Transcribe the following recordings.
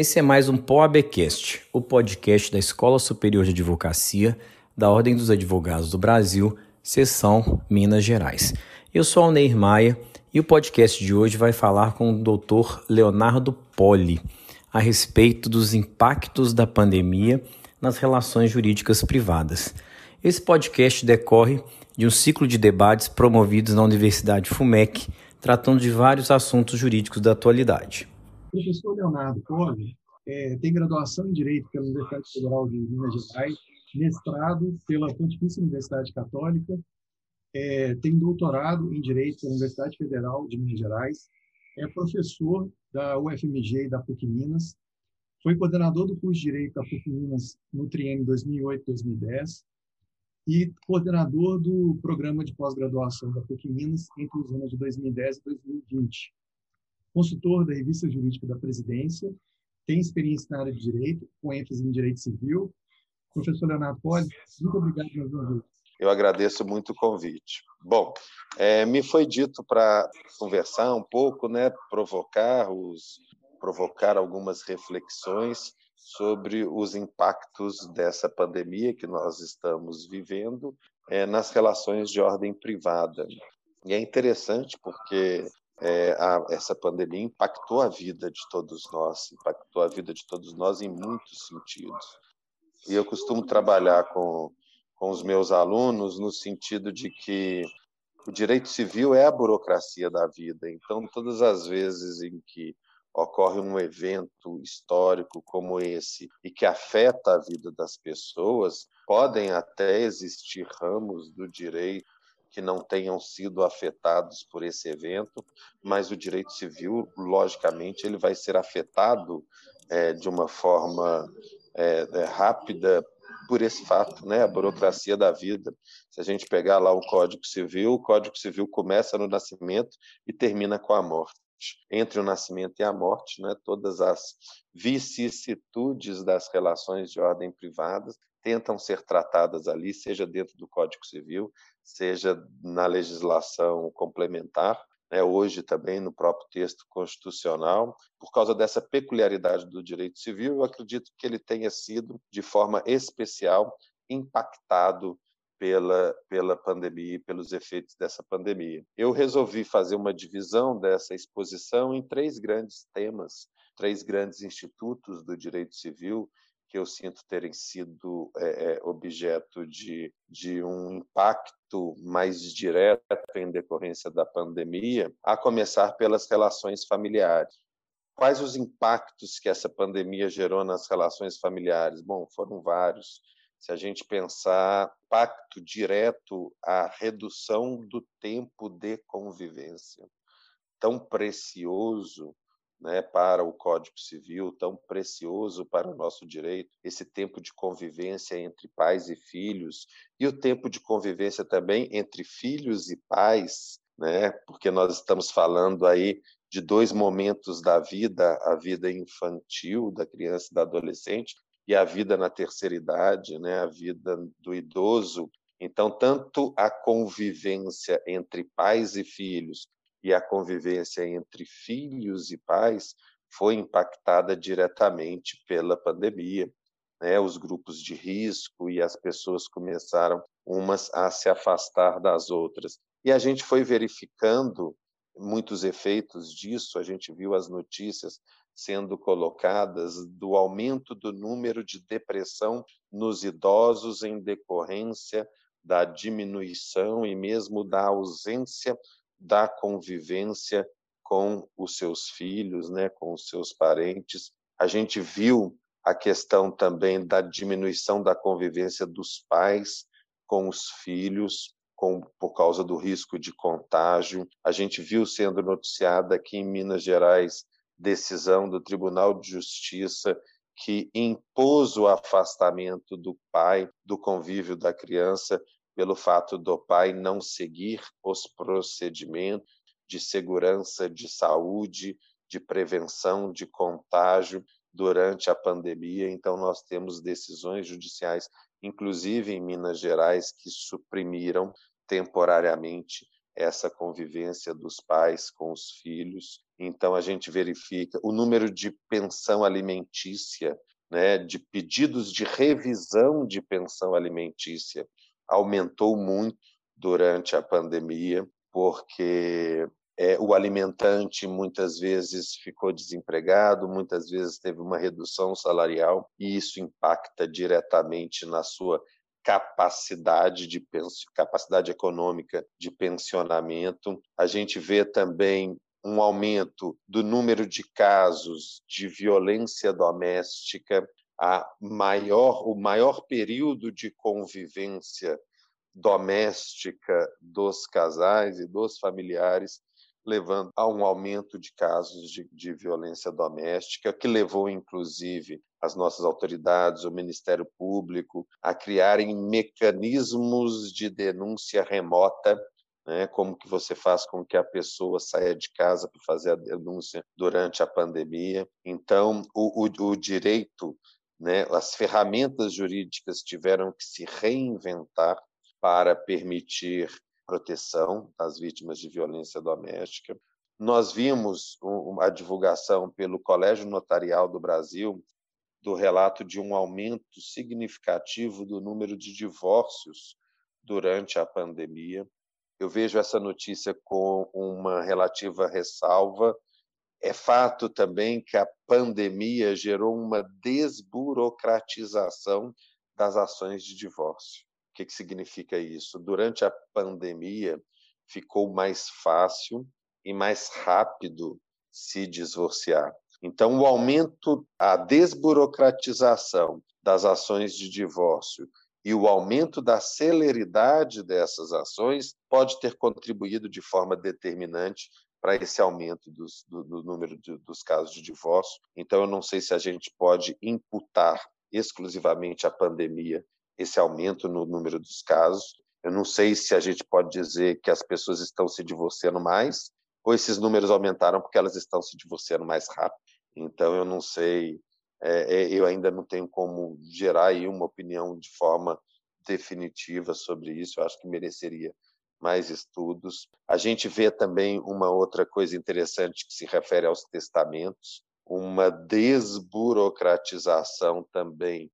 Esse é mais um POABcast, o podcast da Escola Superior de Advocacia da Ordem dos Advogados do Brasil, seção Minas Gerais. Eu sou Alneir Maia e o podcast de hoje vai falar com o Dr. Leonardo Poli a respeito dos impactos da pandemia nas relações jurídicas privadas. Esse podcast decorre de um ciclo de debates promovidos na Universidade FUMEC, tratando de vários assuntos jurídicos da atualidade. O professor Leonardo Poli é, tem graduação em Direito pela Universidade Federal de Minas Gerais, mestrado pela Pontifícia Universidade Católica, é, tem doutorado em Direito pela Universidade Federal de Minas Gerais, é professor da UFMG e da PUC Minas, foi coordenador do curso de Direito da PUC Minas no triênio 2008-2010 e coordenador do programa de pós-graduação da PUC Minas entre os anos de 2010 e 2020 consultor da Revista Jurídica da Presidência, tem experiência na área de direito, com ênfase em direito civil. Professor Leonardo Poli, muito obrigado mais uma. Eu agradeço muito o convite. Bom, é, me foi dito para conversar um pouco, né, provocar os, provocar algumas reflexões sobre os impactos dessa pandemia que nós estamos vivendo é, nas relações de ordem privada. E é interessante porque é, a, essa pandemia impactou a vida de todos nós, impactou a vida de todos nós em muitos sentidos. E eu costumo trabalhar com, com os meus alunos no sentido de que o direito civil é a burocracia da vida. Então, todas as vezes em que ocorre um evento histórico como esse e que afeta a vida das pessoas, podem até existir ramos do direito que não tenham sido afetados por esse evento, mas o direito civil, logicamente, ele vai ser afetado é, de uma forma é, é, rápida por esse fato, né? A burocracia da vida. Se a gente pegar lá o Código Civil, o Código Civil começa no nascimento e termina com a morte. Entre o nascimento e a morte, né, todas as vicissitudes das relações de ordem privadas tentam ser tratadas ali, seja dentro do Código Civil, seja na legislação complementar, né, hoje também no próprio texto constitucional. Por causa dessa peculiaridade do direito civil, eu acredito que ele tenha sido, de forma especial, impactado pela, pela pandemia e pelos efeitos dessa pandemia. Eu resolvi fazer uma divisão dessa exposição em três grandes temas, três grandes institutos do direito civil que eu sinto terem sido é, é, objeto de, de um impacto mais direto em decorrência da pandemia, a começar pelas relações familiares. Quais os impactos que essa pandemia gerou nas relações familiares? Bom, foram vários. Se a gente pensar impacto direto à redução do tempo de convivência, tão precioso né, para o Código Civil, tão precioso para o nosso direito, esse tempo de convivência entre pais e filhos, e o tempo de convivência também entre filhos e pais, né, porque nós estamos falando aí de dois momentos da vida, a vida infantil da criança e da adolescente e a vida na terceira idade, né, a vida do idoso. Então, tanto a convivência entre pais e filhos, e a convivência entre filhos e pais foi impactada diretamente pela pandemia. Né? Os grupos de risco e as pessoas começaram umas a se afastar das outras. E a gente foi verificando muitos efeitos disso, a gente viu as notícias sendo colocadas do aumento do número de depressão nos idosos em decorrência da diminuição e mesmo da ausência da convivência com os seus filhos, né, com os seus parentes. A gente viu a questão também da diminuição da convivência dos pais com os filhos, com, por causa do risco de contágio. A gente viu sendo noticiada aqui em Minas Gerais decisão do Tribunal de Justiça que impôs o afastamento do pai do convívio da criança pelo fato do pai não seguir os procedimentos de segurança, de saúde, de prevenção de contágio durante a pandemia. Então, nós temos decisões judiciais inclusive em Minas Gerais, que suprimiram temporariamente essa convivência dos pais com os filhos. Então a gente verifica o número de pensão alimentícia, né, de pedidos de revisão de pensão alimentícia aumentou muito durante a pandemia, porque é, o alimentante muitas vezes ficou desempregado, muitas vezes teve uma redução salarial, e isso impacta diretamente na sua capacidade de capacidade econômica de pensionamento. A gente vê também um aumento do número de casos de violência doméstica, a maior o maior período de convivência doméstica dos casais e dos familiares levando a um aumento de casos de, de, violência doméstica, que levou, inclusive, as nossas autoridades, o Ministério Público, a criarem mecanismos de denúncia remota, né? como que você faz com que a pessoa saia de casa para fazer a denúncia durante a pandemia. Então, o, o, o direito, né? as ferramentas jurídicas tiveram que se reinventar para permitir proteção às vítimas de violência doméstica. Nós vimos a divulgação pelo Colégio Notarial do Brasil do relato de um aumento significativo do número de divórcios durante a pandemia. Eu vejo essa notícia com uma relativa ressalva. É fato também que a pandemia gerou uma desburocratização das ações de divórcio que, que significa isso? Durante a pandemia, ficou mais fácil e mais rápido se divorciar. Então, o aumento, a desburocratização das ações de divórcio e o aumento da celeridade dessas ações pode ter contribuído de forma determinante para esse aumento dos, do, do, número de, dos casos de divórcio. Então, eu não sei se a gente pode imputar exclusivamente a pandemia esse aumento no número dos casos. Eu não sei se a gente pode dizer que as pessoas estão se divorciando mais ou esses números aumentaram porque elas estão se divorciando mais rápido. Então, eu não sei, é, é, eu ainda não tenho como gerar aí uma opinião de forma definitiva sobre isso. Eu acho que mereceria mais estudos. A gente vê também uma outra coisa interessante que se refere aos testamentos, uma desburocratização também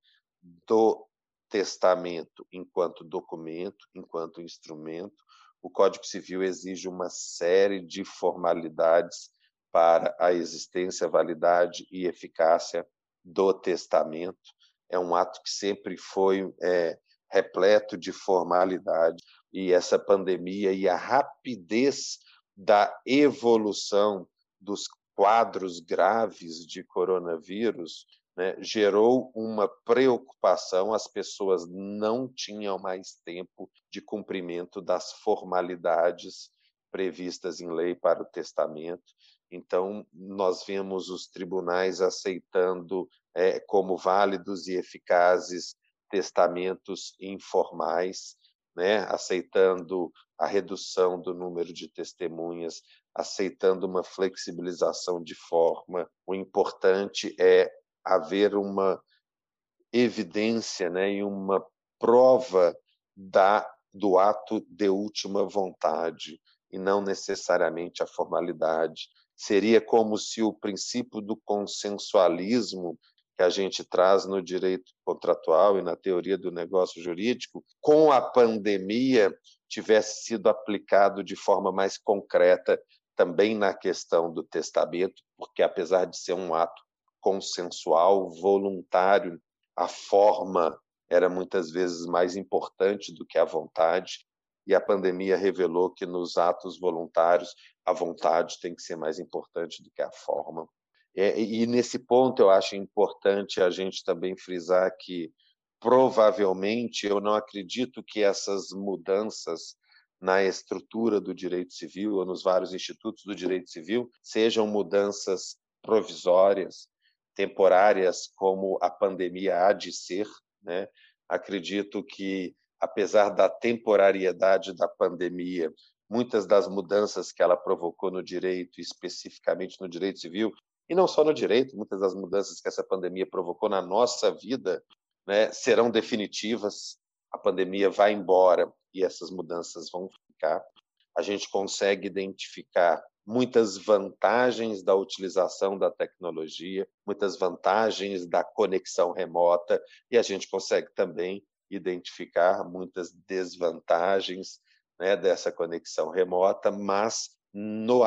do testamento enquanto documento, enquanto instrumento. O Código Civil exige uma série de formalidades para a existência, validade e eficácia do testamento. É um ato que sempre foi é, repleto de formalidade e essa pandemia e a rapidez da evolução dos quadros graves de coronavírus né, gerou uma preocupação, as pessoas não tinham mais tempo de cumprimento das formalidades previstas em lei para o testamento. Então, nós vemos os tribunais aceitando é, como válidos e eficazes testamentos informais, né, aceitando a redução do número de testemunhas, aceitando uma flexibilização de forma. O importante é haver uma evidência né, e uma prova da, do ato de última vontade e não necessariamente a formalidade. Seria como se o princípio do consensualismo que a gente traz no direito contratual e na teoria do negócio jurídico, com a pandemia, tivesse sido aplicado de forma mais concreta também na questão do testamento, porque apesar de ser um ato consensual, voluntário. A forma era muitas vezes mais importante do que a vontade, e a pandemia revelou que nos atos voluntários a vontade tem que ser mais importante do que a forma. E, e nesse ponto eu acho importante a gente também frisar que provavelmente eu não acredito que essas mudanças na estrutura do direito civil ou nos vários institutos do direito civil sejam mudanças provisórias, temporárias como a pandemia há de ser, né? Acredito que apesar da temporariedade da pandemia, muitas das mudanças que ela provocou no direito, especificamente no direito civil, e não só no direito, muitas das mudanças que essa pandemia provocou na nossa vida, né, serão definitivas, a pandemia vai embora e essas mudanças vão ficar. A gente consegue identificar muitas vantagens da utilização da tecnologia, muitas vantagens da conexão remota, e a gente consegue também identificar muitas desvantagens né, dessa conexão remota, mas no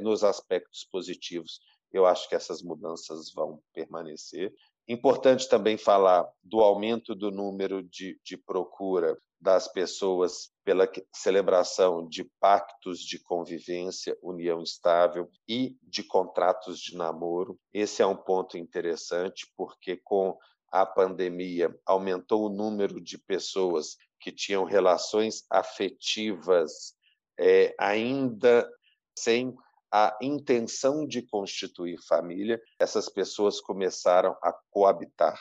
nos aspectos positivos, eu acho que essas mudanças vão permanecer. Importante também falar do aumento do número de, de procura das pessoas pela celebração de pactos de convivência, união estável e de contratos de namoro. Esse é um ponto interessante, porque com a pandemia aumentou o número de pessoas que tinham relações afetivas é, ainda sem a intenção de constituir família, essas pessoas começaram a coabitar.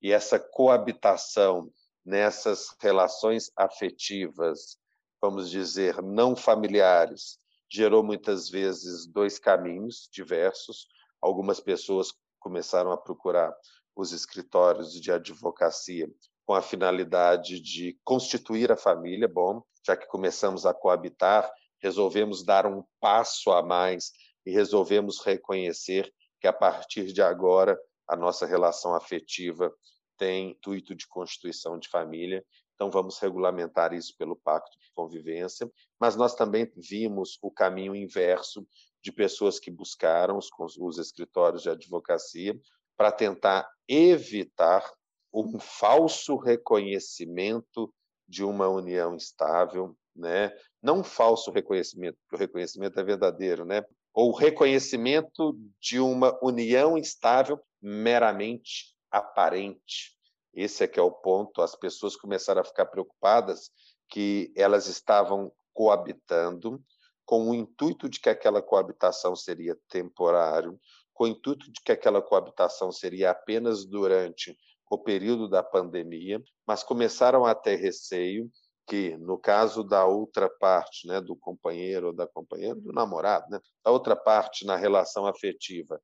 E essa coabitação nessas relações afetivas, vamos dizer, não familiares, gerou muitas vezes dois caminhos diversos. Algumas pessoas começaram a procurar os escritórios de advocacia com a finalidade de constituir a família. Bom, já que começamos a coabitar, resolvemos dar um passo a mais e resolvemos reconhecer que a partir de agora a nossa relação afetiva tem intuito de constituição de família, então vamos regulamentar isso pelo pacto de convivência, mas nós também vimos o caminho inverso de pessoas que buscaram os, os escritórios de advocacia para tentar evitar um falso reconhecimento de uma união estável, né? Não um falso reconhecimento, porque o reconhecimento é verdadeiro, né? Ou reconhecimento de uma união estável meramente aparente. Esse é que é o ponto. As pessoas começaram a ficar preocupadas que elas estavam coabitando com o intuito de que aquela coabitação seria temporário, com o intuito de que aquela coabitação seria apenas durante o período da pandemia, mas começaram a ter receio que, no caso da outra parte, né, do companheiro ou da companheira, do namorado, né, da outra parte na relação afetiva,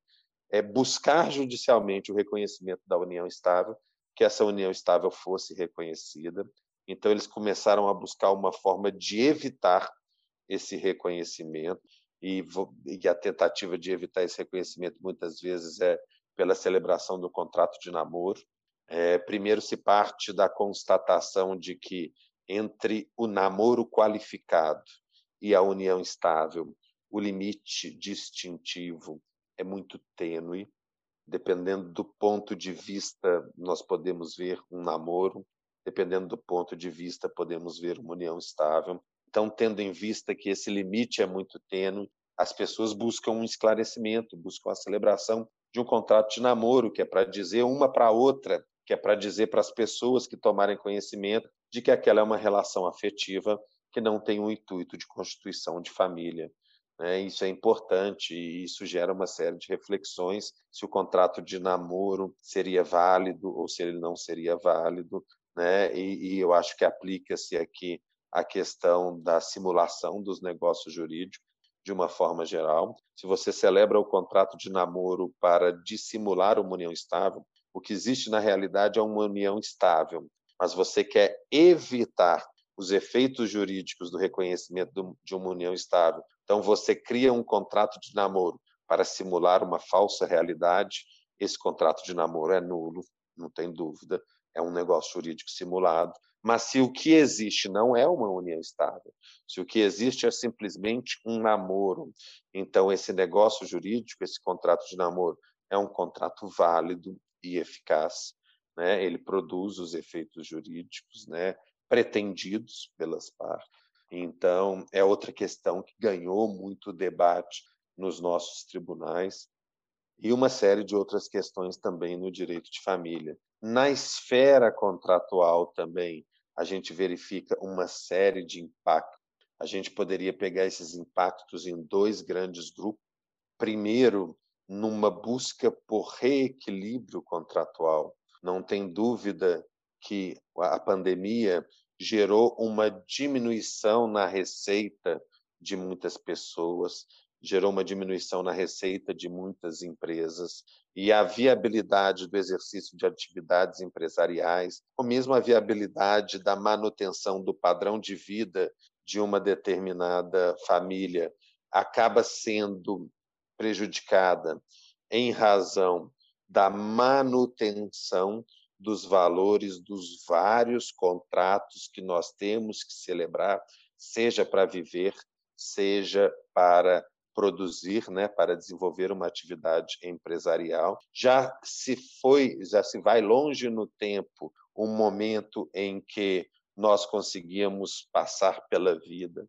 é buscar judicialmente o reconhecimento da união estável, que essa união estável fosse reconhecida. Então, eles começaram a buscar uma forma de evitar esse reconhecimento, e, e a tentativa de evitar esse reconhecimento muitas vezes é pela celebração do contrato de namoro. É, primeiro se parte da constatação de que entre o namoro qualificado e a união estável, o limite distintivo é muito tênue. Dependendo do ponto de vista, nós podemos ver um namoro, dependendo do ponto de vista, podemos ver uma união estável. Então, tendo em vista que esse limite é muito tênue, as pessoas buscam um esclarecimento, buscam a celebração de um contrato de namoro, que é para dizer uma para outra, que é para dizer para as pessoas que tomarem conhecimento de que aquela é uma relação afetiva que não tem o intuito de constituição de família. Né? Isso é importante e isso gera uma série de reflexões se o contrato de namoro seria válido ou se ele não seria válido. Né? E, e eu acho que aplica-se aqui a questão da simulação dos negócios jurídicos de uma forma geral. Se você celebra o contrato de namoro para dissimular uma união estável, o que existe na realidade é uma união estável, mas você quer evitar os efeitos jurídicos do reconhecimento de uma união estável então, você cria um contrato de namoro para simular uma falsa realidade. Esse contrato de namoro é nulo, não tem dúvida, é um negócio jurídico simulado. Mas se o que existe não é uma união estável, se o que existe é simplesmente um namoro, então esse negócio jurídico, esse contrato de namoro, é um contrato válido e eficaz. Né? Ele produz os efeitos jurídicos né? Pretendidos pelas partes então, é outra questão que ganhou muito debate nos nossos tribunais e uma série de outras questões também no direito de família. Na esfera contratual também, a gente verifica uma série de impactos. A gente poderia pegar esses impactos em dois grandes grupos. Primeiro, numa busca por reequilíbrio contratual. Não tem dúvida que a pandemia gerou uma diminuição na receita de muitas pessoas, gerou uma diminuição na receita de muitas empresas e a viabilidade do exercício de atividades empresariais, ou mesmo a viabilidade da manutenção do padrão de vida de uma determinada família acaba sendo prejudicada em razão da manutenção dos valores dos vários contratos que nós temos que celebrar, seja para viver, seja para produzir, né, para desenvolver uma atividade empresarial. Já se foi, já se vai longe no tempo um momento em que nós conseguíamos passar pela vida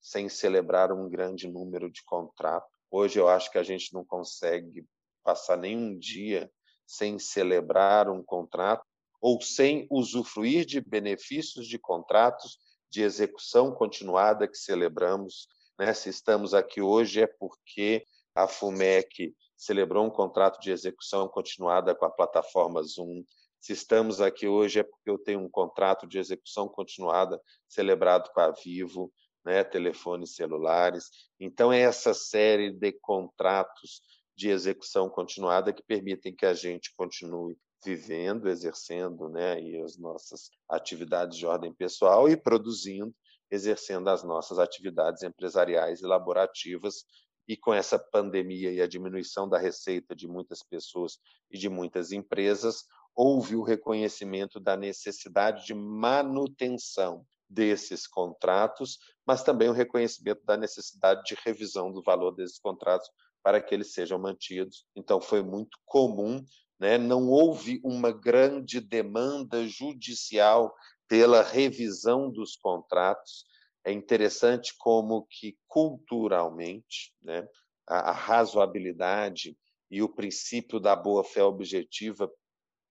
sem celebrar um grande número de contratos. Hoje eu acho que a gente não consegue passar nenhum dia sem celebrar um contrato ou sem usufruir de benefícios de contratos de execução continuada que celebramos né? Se estamos aqui hoje é porque a FUMEC celebrou um contrato de execução continuada com a plataforma Zoom. Se estamos aqui hoje é porque eu tenho um contrato de execução continuada celebrado com a Vivo, né, telefones celulares. Então, é essa série de contratos de execução continuada que permitem que a gente continue vivendo, exercendo né, e as nossas atividades de ordem pessoal e produzindo exercendo as nossas atividades empresariais e laborativas. E com essa pandemia e a diminuição da receita de muitas pessoas e de muitas empresas, houve o reconhecimento da necessidade de manutenção desses contratos, mas também o reconhecimento da necessidade de revisão do valor desses contratos para que eles sejam mantidos. Então, foi muito comum, né? não houve uma grande demanda judicial pela revisão dos contratos. É interessante como que culturalmente, né, a, a razoabilidade e o princípio da boa-fé objetiva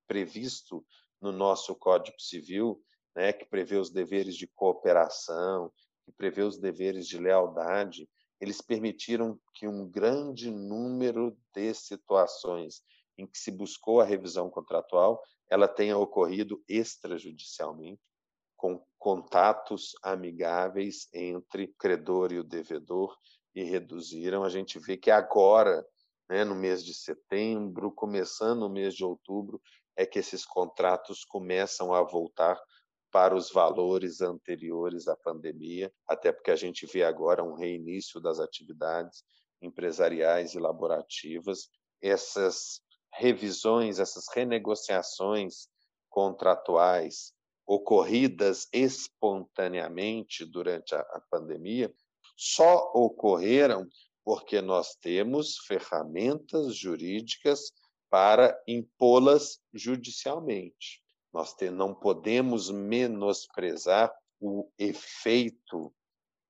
previsto no nosso Código Civil, né, que prevê os deveres de cooperação, que prevê os deveres de lealdade, eles permitiram que um grande número de situações em que se buscou a revisão contratual, ela tenha ocorrido extrajudicialmente, com contatos amigáveis entre o credor e o devedor e reduziram. A gente vê que agora, né, no mês de setembro, começando o mês de outubro, é que esses contratos começam a voltar para os valores anteriores à pandemia, até porque a gente vê agora um reinício das atividades empresariais e laborativas. Essas revisões, essas renegociações contratuais ocorridas espontaneamente durante a, pandemia só ocorreram porque nós temos ferramentas jurídicas para impô-las judicialmente. Nós te, não podemos menosprezar o efeito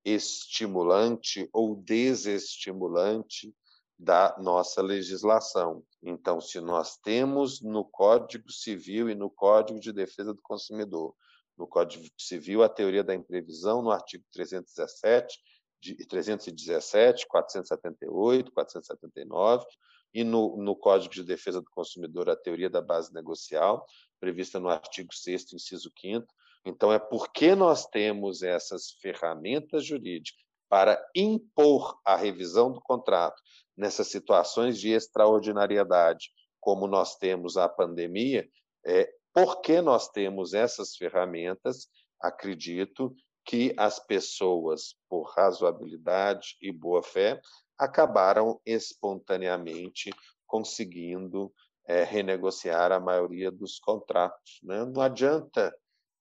estimulante ou desestimulante da nossa legislação. Então, se nós temos no Código Civil e no Código de Defesa do Consumidor, no Código Civil a teoria da imprevisão no artigo 317, de 317, 478, 479, e no, no Código de Defesa do Consumidor a teoria da base negocial, prevista no artigo 6 inciso 5 Então, é porque nós temos essas ferramentas jurídicas para impor a revisão do contrato nessas situações de extraordinariedade, como nós temos a pandemia, é, porque nós temos essas ferramentas, acredito que as pessoas, por razoabilidade e boa fé, acabaram espontaneamente conseguindo é, renegociar a maioria dos contratos. Né? Não adianta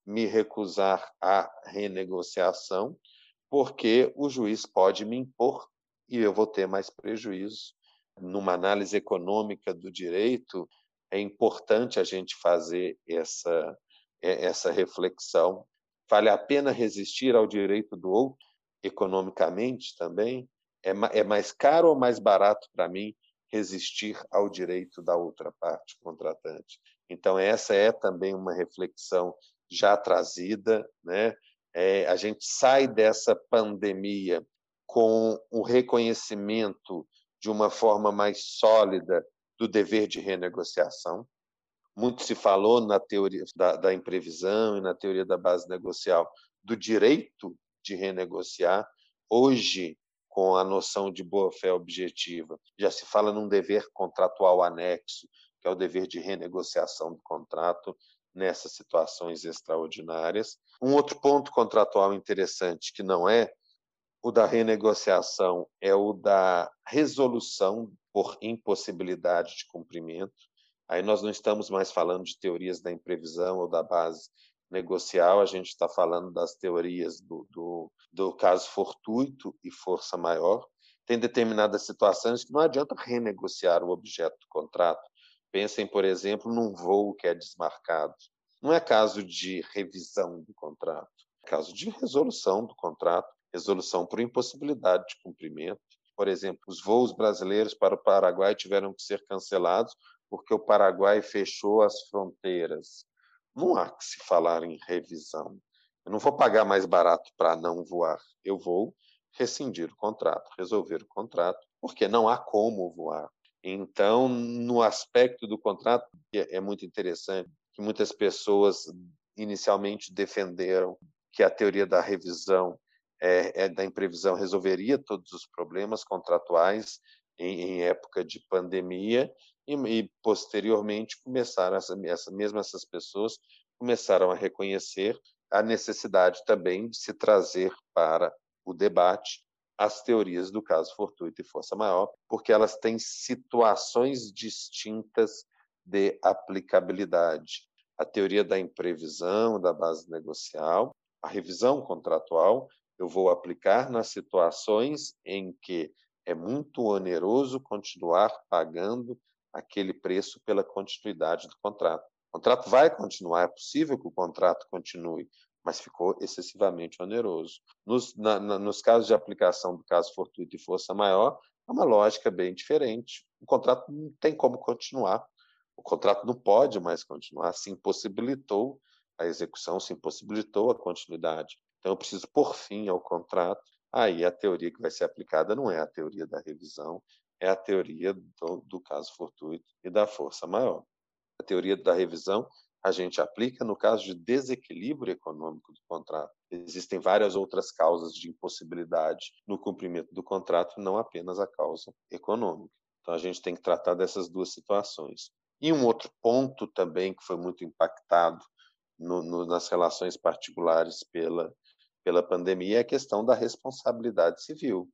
me recusar à renegociação, porque o juiz pode me impor e eu vou ter mais prejuízo. Numa análise econômica do direito, é importante a gente fazer essa, é, essa reflexão. Vale a pena resistir ao direito do outro, economicamente também? É, é mais caro ou mais barato para mim resistir ao direito da outra parte contratante? Então, essa é também uma reflexão já trazida. Né? É, a gente sai dessa pandemia com o reconhecimento de uma forma mais sólida do dever de renegociação. Muito se falou na teoria da, da imprevisão e na teoria da base negocial do direito de renegociar. Hoje, com a noção de boa-fé objetiva. Já se fala num dever contratual anexo, que é o dever de renegociação do contrato nessas situações extraordinárias. Um outro ponto contratual interessante, que não é o da renegociação, é o da resolução por impossibilidade de cumprimento. Aí nós não estamos mais falando de teorias da imprevisão ou da base negocial, a gente está falando das teorias do, do, do caso fortuito e força maior. Tem determinadas situações que não adianta renegociar o objeto do contrato. Pensem, por exemplo, num voo que é desmarcado. Não é caso de revisão do contrato, é caso de resolução do contrato, resolução por impossibilidade de cumprimento. Por exemplo, os voos brasileiros para o Paraguai tiveram que ser cancelados porque o Paraguai fechou as fronteiras. Não há que se falar em revisão. Eu não vou pagar mais barato para não voar. Eu vou rescindir o contrato, resolver o contrato, porque não há como voar. Então, no aspecto do contrato, é muito interessante que muitas pessoas inicialmente defenderam que a teoria da revisão é, é da imprevisão resolveria todos os problemas contratuais em, em época de pandemia e, e posteriormente começaram essa, essa mesmo essas pessoas começaram a reconhecer a necessidade também de se trazer para o debate as teorias do caso fortuito e força maior, porque elas têm situações distintas de aplicabilidade. A teoria da imprevisão, da base negocial, a revisão contratual, eu vou aplicar nas situações em que é muito oneroso continuar pagando aquele preço pela continuidade do contrato. O contrato vai continuar, é possível que o contrato continue, mas ficou excessivamente oneroso. Nos, na, na, nos casos de aplicação do caso fortuito e força maior, é uma lógica bem diferente. O contrato não tem como continuar. O contrato não pode mais continuar, se impossibilitou a execução, se impossibilitou a continuidade. Então, eu preciso pôr fim ao contrato. Aí, a teoria que vai ser aplicada não é a teoria da revisão, é a teoria do, do caso fortuito e da força maior. A teoria da revisão a gente aplica no caso de desequilíbrio econômico do contrato. Existem várias outras causas de impossibilidade no cumprimento do contrato, não apenas a causa econômica. Então a gente tem que tratar dessas duas situações. E um outro ponto também que foi muito impactado no, no, nas relações particulares pela, pela pandemia é a questão da responsabilidade civil.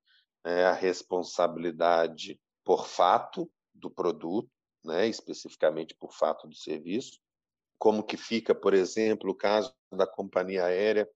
Né? A responsabilidade por fato do produto, né? especificamente por fato do serviço, como que fica, por exemplo, o caso da companhia aérea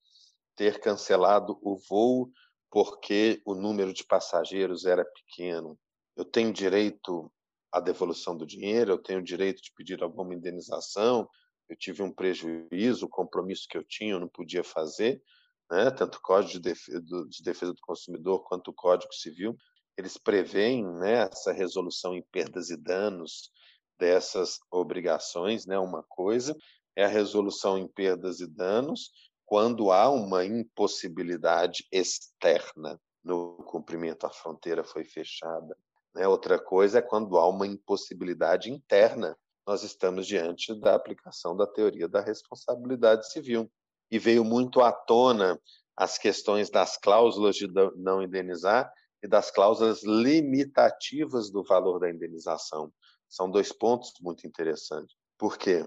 ter cancelado o voo porque o número de passageiros era pequeno. Eu tenho direito à devolução do dinheiro, eu tenho direito de pedir alguma indenização, eu tive um prejuízo, o compromisso que eu tinha eu não podia fazer, né? tanto o Código de Defesa, de Defesa do Consumidor quanto o Código Civil, eles preveem né, essa resolução em perdas e danos dessas obrigações, né? Uma coisa é a resolução em perdas e danos quando há uma impossibilidade externa no cumprimento, a fronteira foi fechada. Né? Outra coisa é quando há uma impossibilidade interna. Nós estamos diante da aplicação da teoria da responsabilidade civil. E veio muito à tona as questões das cláusulas de não indenizar e das cláusulas limitativas do valor da indenização. São dois pontos muito interessantes. Por quê?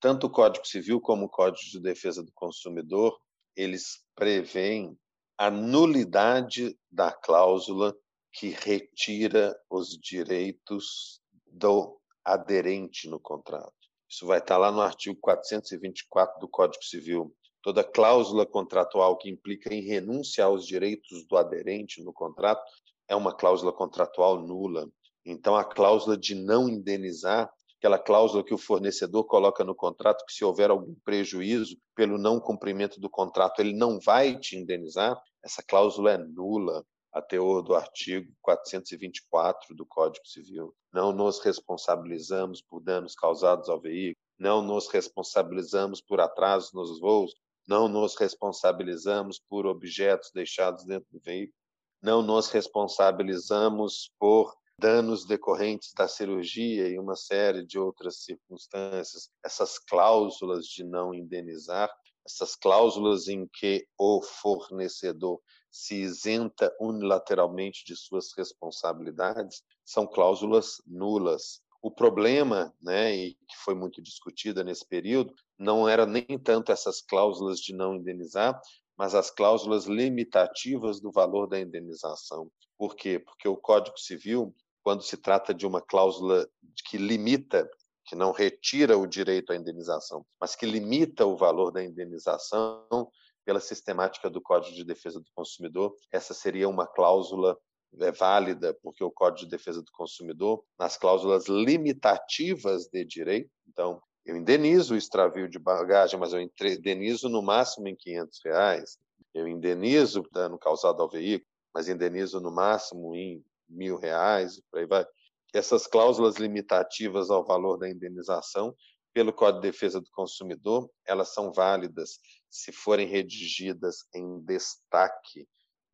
Tanto o Código Civil como o Código de Defesa do Consumidor, eles prevêem a nulidade da cláusula que retira os direitos do aderente no contrato. Isso vai estar lá no artigo 424 do Código Civil. Toda cláusula contratual que implica em renúncia aos direitos do aderente no contrato é uma cláusula contratual nula. Então, a cláusula de não indenizar, aquela cláusula que o fornecedor coloca no contrato, que se houver algum prejuízo pelo não cumprimento do contrato, ele não vai te indenizar, essa cláusula é nula a teor do artigo 424 do Código Civil. Não nos responsabilizamos por danos causados ao veículo, não nos responsabilizamos por atrasos nos voos, não nos responsabilizamos por objetos deixados dentro do veículo, não nos responsabilizamos por danos decorrentes da cirurgia e uma série de outras circunstâncias, essas cláusulas de não indenizar, essas cláusulas em que o fornecedor se isenta unilateralmente de suas responsabilidades, são cláusulas nulas. O problema, né, e que foi muito discutida nesse período, não era nem tanto essas cláusulas de não indenizar, mas as cláusulas limitativas do valor da indenização. Por quê? Porque o Código Civil, quando se trata de uma cláusula que limita, que não retira o direito à indenização, mas que limita o valor da indenização pela sistemática do Código de Defesa do Consumidor, essa seria uma cláusula é válida, porque o Código de Defesa do Consumidor, nas cláusulas limitativas de direito, então, eu indenizo o extravio de bagagem, mas eu indenizo no máximo em 500 reais. Eu indenizo o dano causado ao veículo, mas indenizo no máximo em mil reais, por aí vai. Essas cláusulas limitativas ao valor da indenização, pelo Código de Defesa do Consumidor, elas são válidas se forem redigidas em destaque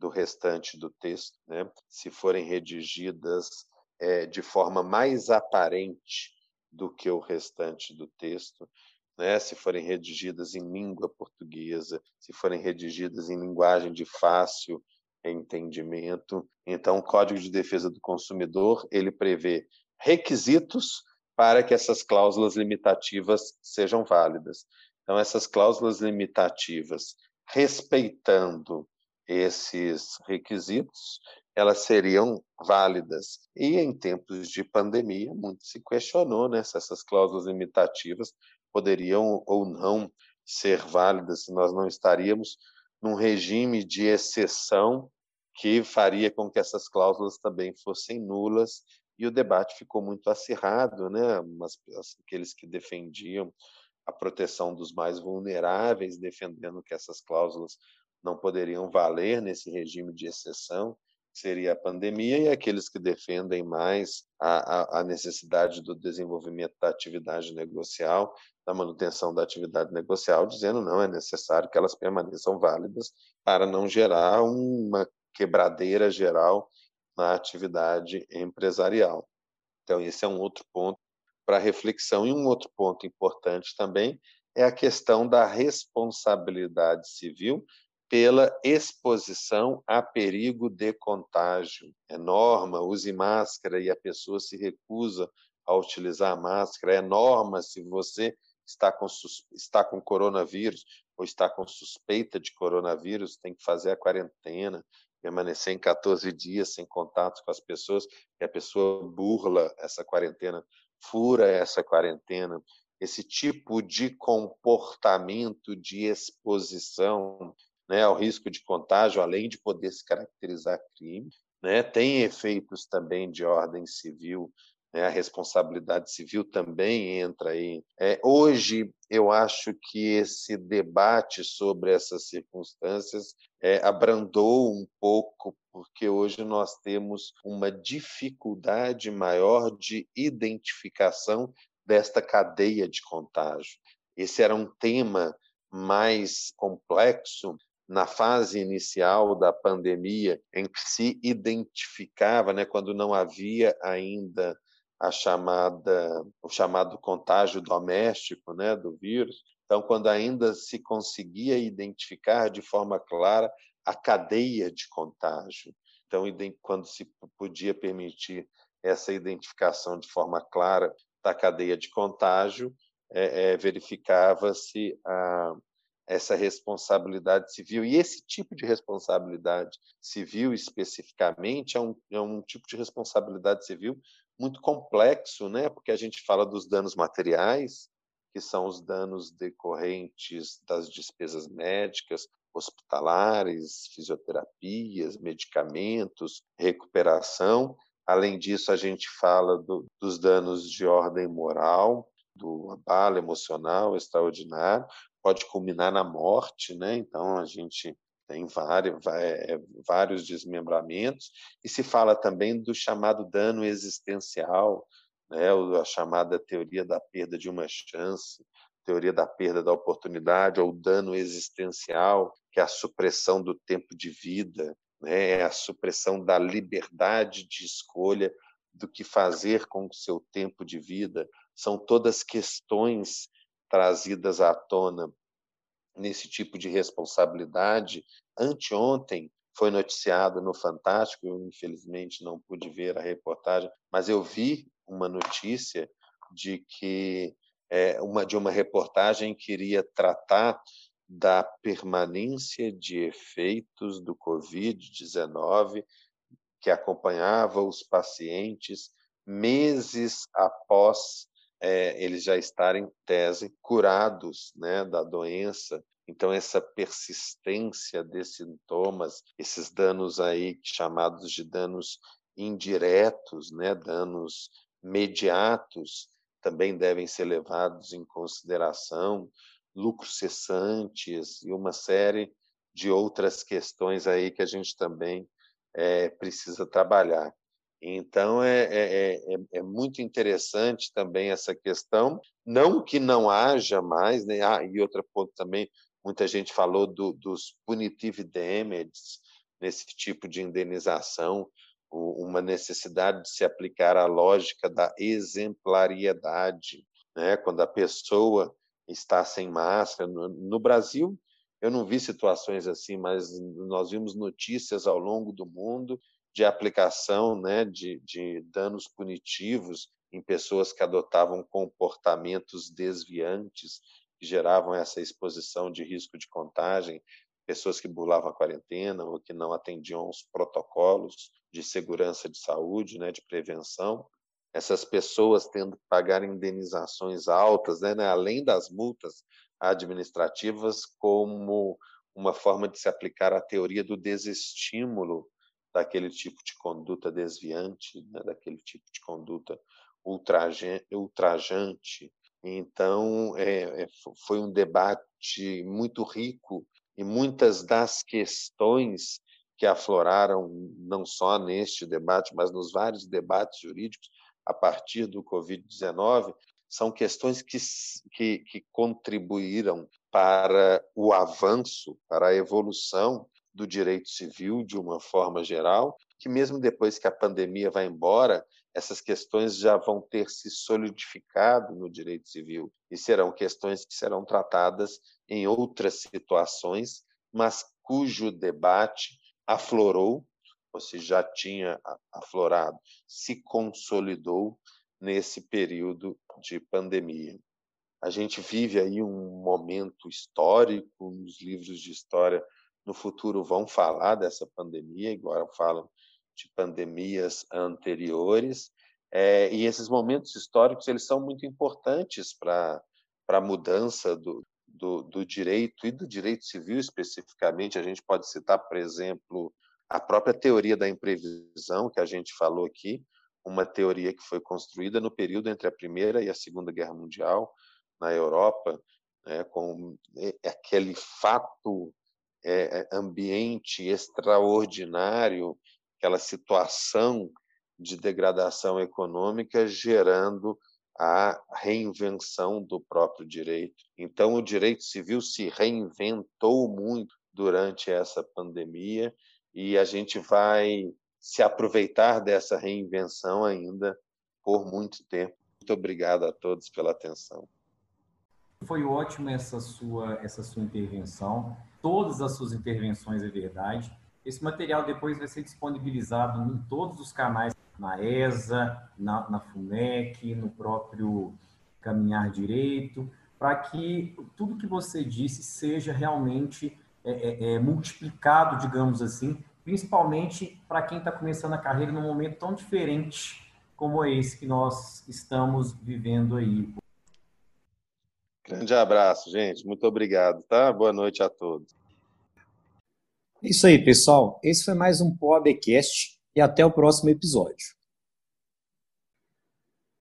do restante do texto, né? se forem redigidas é, de forma mais aparente do que o restante do texto, né? se forem redigidas em língua portuguesa, se forem redigidas em linguagem de fácil entendimento. Então, o Código de Defesa do Consumidor ele prevê requisitos para que essas cláusulas limitativas sejam válidas. Então, essas cláusulas limitativas, respeitando esses requisitos, elas seriam válidas. E em tempos de pandemia, muito se questionou né, se essas cláusulas limitativas poderiam ou não ser válidas, se nós não estaríamos num regime de exceção que faria com que essas cláusulas também fossem nulas, e o debate ficou muito acirrado, né? Mas, aqueles que defendiam a proteção dos mais vulneráveis, defendendo que essas cláusulas não poderiam valer nesse regime de exceção, seria a pandemia, e aqueles que defendem mais a, a, a, necessidade do desenvolvimento da atividade negocial, da manutenção da atividade negocial, dizendo não é necessário que elas permaneçam válidas para não gerar uma quebradeira geral na atividade empresarial. Então, esse é um outro ponto para reflexão. E um outro ponto importante também é a questão da responsabilidade civil pela exposição a perigo de contágio. É norma, use máscara e a pessoa se recusa a utilizar a máscara. É norma se você está com, está com coronavírus ou está com suspeita de coronavírus, tem que fazer a quarentena, permanecer em 14 dias sem contato com as pessoas, e a pessoa burla essa quarentena, fura essa quarentena. Esse tipo de comportamento de exposição né, ao risco de contágio, além de poder se caracterizar crime, né, tem efeitos também de ordem civil, né, a responsabilidade civil também entra aí. É, hoje, eu acho que esse debate sobre essas circunstâncias é, abrandou um pouco, porque hoje nós temos uma dificuldade maior de identificação desta cadeia de contágio. Esse era um tema mais complexo na fase inicial da pandemia, em que se identificava, né, quando não havia ainda a chamada o chamado contágio doméstico, né, do vírus. Então, quando ainda se conseguia identificar de forma clara a cadeia de contágio. Então, quando se podia permitir essa identificação de forma clara da cadeia de contágio, é, é, verificava-se a, essa responsabilidade civil. E esse tipo de responsabilidade civil, especificamente, é um, é um tipo de responsabilidade civil muito complexo, né? porque a gente fala dos danos materiais, que são os danos decorrentes das despesas médicas, hospitalares, fisioterapias, medicamentos, recuperação. Além disso, a gente fala do, dos danos de ordem moral, do abalo emocional extraordinário, pode culminar na morte, né? Então a gente tem vários, é, vários desmembramentos e se fala também do chamado dano existencial, né? A chamada teoria da perda de uma chance, teoria da perda da oportunidade ou dano existencial, que é a supressão do tempo de vida, né? É a supressão da liberdade de escolha do que fazer com o seu tempo de vida. São todas questões trazidas à tona nesse tipo de responsabilidade. Anteontem, foi noticiado no Fantástico, eu infelizmente não pude ver a reportagem, mas eu vi uma notícia de que é, uma de uma reportagem que iria tratar da permanência de efeitos do COVID-19 que acompanhava os pacientes meses após é, eles já estarem, tese, curados né, da doença. Então, essa persistência desses sintomas, esses danos aí chamados de danos indiretos, né, danos mediatos, também devem ser levados em consideração, lucros cessantes e uma série de outras questões aí que a gente também é, precisa trabalhar. Então, é, é, é, é, muito interessante também essa questão. Não que não haja mais, né? ah, e outro ponto também, muita gente falou do, dos punitive damages, nesse tipo de indenização, uma necessidade de se aplicar a lógica da exemplariedade, né? quando a pessoa está sem máscara. No, no Brasil, eu não vi situações assim, mas nós vimos notícias ao longo do mundo de aplicação né, de, de danos punitivos em pessoas que adotavam comportamentos desviantes, que geravam essa exposição de risco de contagem, pessoas que burlavam a quarentena ou que não atendiam aos protocolos de segurança de saúde, né, de prevenção. Essas pessoas tendo que pagar indenizações altas, né, né além das multas administrativas, como uma forma de se aplicar a teoria do desestímulo daquele tipo de conduta desviante, né, daquele tipo de conduta ultrajante. Então, é, é, foi um debate muito rico e muitas das questões que afloraram, não só neste debate, mas nos vários debates jurídicos a partir do Covid-19, são questões que, que, que contribuíram para o avanço, para a evolução do direito civil de uma forma geral, que mesmo depois que a pandemia vai embora, essas questões já vão ter se solidificado no direito civil e serão questões que serão tratadas em outras situações, mas cujo debate aflorou, ou se já tinha aflorado, se consolidou nesse período de pandemia. A gente vive aí um momento histórico, nos livros de história no futuro vão falar dessa pandemia, agora falam de pandemias anteriores, é, e esses momentos históricos eles são muito importantes para a mudança do, do, do, direito e do direito civil especificamente. A gente pode citar, por exemplo, a própria teoria da imprevisão, que a gente falou aqui, uma teoria que foi construída no período entre a Primeira e a Segunda Guerra Mundial na Europa, né, com aquele fato é, ambiente extraordinário, aquela situação de degradação econômica gerando a reinvenção do próprio direito. Então, o direito civil se reinventou muito durante essa pandemia e a gente vai se aproveitar dessa reinvenção ainda por muito tempo. Muito obrigado a todos pela atenção. Foi ótima essa sua essa sua intervenção todas as suas intervenções é verdade. Esse material depois vai ser disponibilizado em todos os canais, na ESA, na, na FUNEC, no próprio Caminhar Direito, para que tudo que você disse seja realmente é, é, é multiplicado, digamos assim, principalmente para quem está começando a carreira num momento tão diferente como esse que nós estamos vivendo aí. Grande abraço, gente. Muito obrigado, tá? Boa noite a todos. É isso aí, pessoal. Esse foi mais um POABcast e até o próximo episódio.